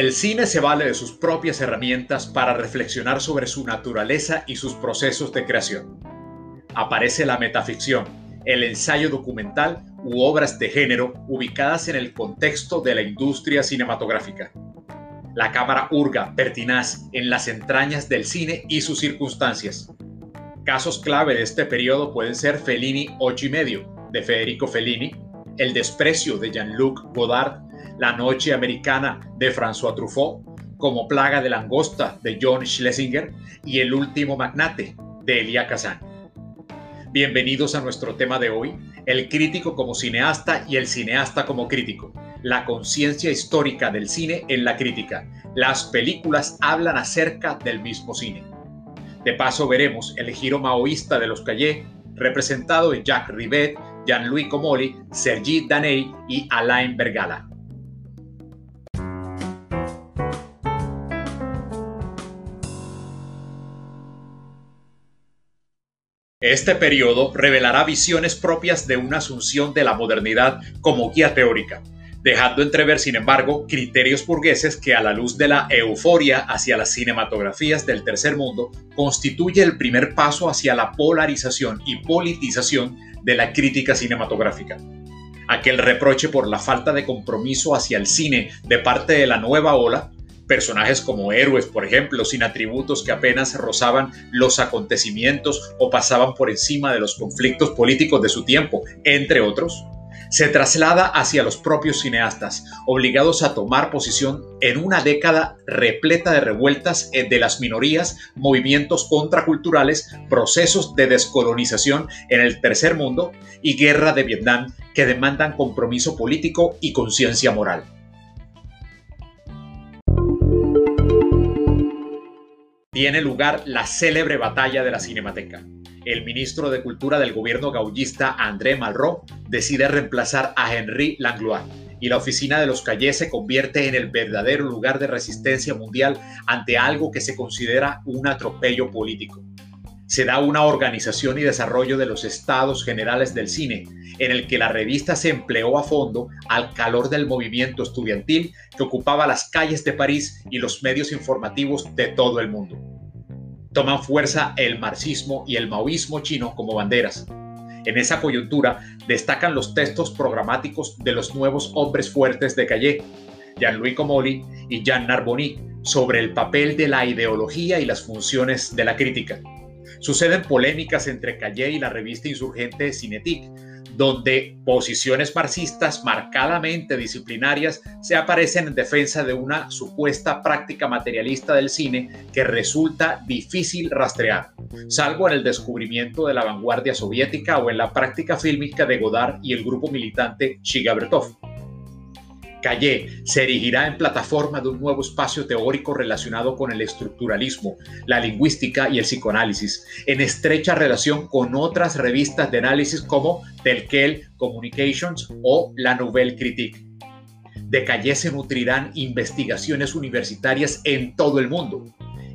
El cine se vale de sus propias herramientas para reflexionar sobre su naturaleza y sus procesos de creación. Aparece la metaficción, el ensayo documental u obras de género ubicadas en el contexto de la industria cinematográfica. La cámara hurga pertinaz en las entrañas del cine y sus circunstancias. Casos clave de este periodo pueden ser Fellini 8 y medio, de Federico Fellini, El desprecio de Jean-Luc Godard, La noche americana de François Truffaut, Como plaga de langosta de John Schlesinger y El último magnate de Elia Kazan. Bienvenidos a nuestro tema de hoy, el crítico como cineasta y el cineasta como crítico, la conciencia histórica del cine en la crítica. Las películas hablan acerca del mismo cine. De paso veremos el giro maoísta de los Calle, representado en Jacques Rivet, Jean-Louis Comolli, Sergi Daney y Alain Bergala. Este periodo revelará visiones propias de una asunción de la modernidad como guía teórica, dejando entrever, sin embargo, criterios burgueses que a la luz de la euforia hacia las cinematografías del tercer mundo constituye el primer paso hacia la polarización y politización de la crítica cinematográfica. Aquel reproche por la falta de compromiso hacia el cine de parte de la nueva ola, personajes como héroes, por ejemplo, sin atributos que apenas rozaban los acontecimientos o pasaban por encima de los conflictos políticos de su tiempo, entre otros, se traslada hacia los propios cineastas, obligados a tomar posición en una década repleta de revueltas de las minorías, movimientos contraculturales, procesos de descolonización en el tercer mundo y guerra de Vietnam que demandan compromiso político y conciencia moral. Tiene lugar la célebre batalla de la Cinemateca el ministro de Cultura del gobierno gaullista André Malraux decide reemplazar a Henri Langlois y la oficina de los Callés se convierte en el verdadero lugar de resistencia mundial ante algo que se considera un atropello político. Se da una organización y desarrollo de los estados generales del cine, en el que la revista se empleó a fondo al calor del movimiento estudiantil que ocupaba las calles de París y los medios informativos de todo el mundo toman fuerza el marxismo y el maoísmo chino como banderas. En esa coyuntura destacan los textos programáticos de los nuevos hombres fuertes de Calle, Jean-Louis Comolli y Jean Narbonne, sobre el papel de la ideología y las funciones de la crítica. Suceden polémicas entre Calle y la revista insurgente Cinetic, donde posiciones marxistas marcadamente disciplinarias se aparecen en defensa de una supuesta práctica materialista del cine que resulta difícil rastrear, salvo en el descubrimiento de la vanguardia soviética o en la práctica fílmica de Godard y el grupo militante Chigabertov. Calle se erigirá en plataforma de un nuevo espacio teórico relacionado con el estructuralismo, la lingüística y el psicoanálisis, en estrecha relación con otras revistas de análisis como Telquel Communications o la Nouvelle Critique. De Calle se nutrirán investigaciones universitarias en todo el mundo.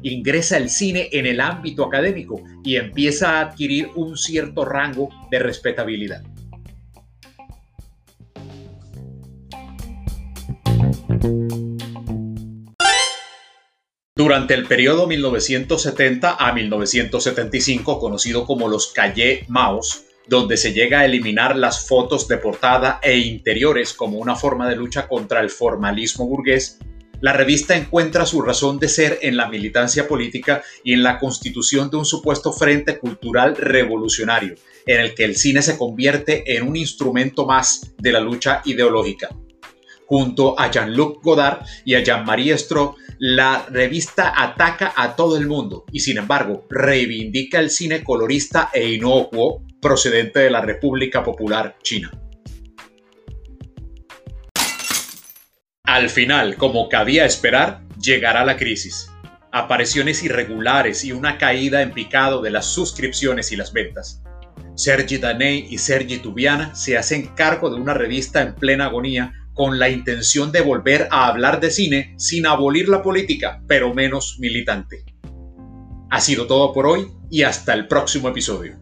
Ingresa el cine en el ámbito académico y empieza a adquirir un cierto rango de respetabilidad. Durante el periodo 1970 a 1975, conocido como los Calle Maos, donde se llega a eliminar las fotos de portada e interiores como una forma de lucha contra el formalismo burgués, la revista encuentra su razón de ser en la militancia política y en la constitución de un supuesto frente cultural revolucionario, en el que el cine se convierte en un instrumento más de la lucha ideológica. Junto a Jean-Luc Godard y a Jean-Marie Stroh, la revista ataca a todo el mundo y sin embargo reivindica el cine colorista e inocuo procedente de la República Popular China. Al final, como cabía esperar, llegará la crisis. Apariciones irregulares y una caída en picado de las suscripciones y las ventas. Sergi Daney y Sergi Tubiana se hacen cargo de una revista en plena agonía con la intención de volver a hablar de cine sin abolir la política, pero menos militante. Ha sido todo por hoy y hasta el próximo episodio.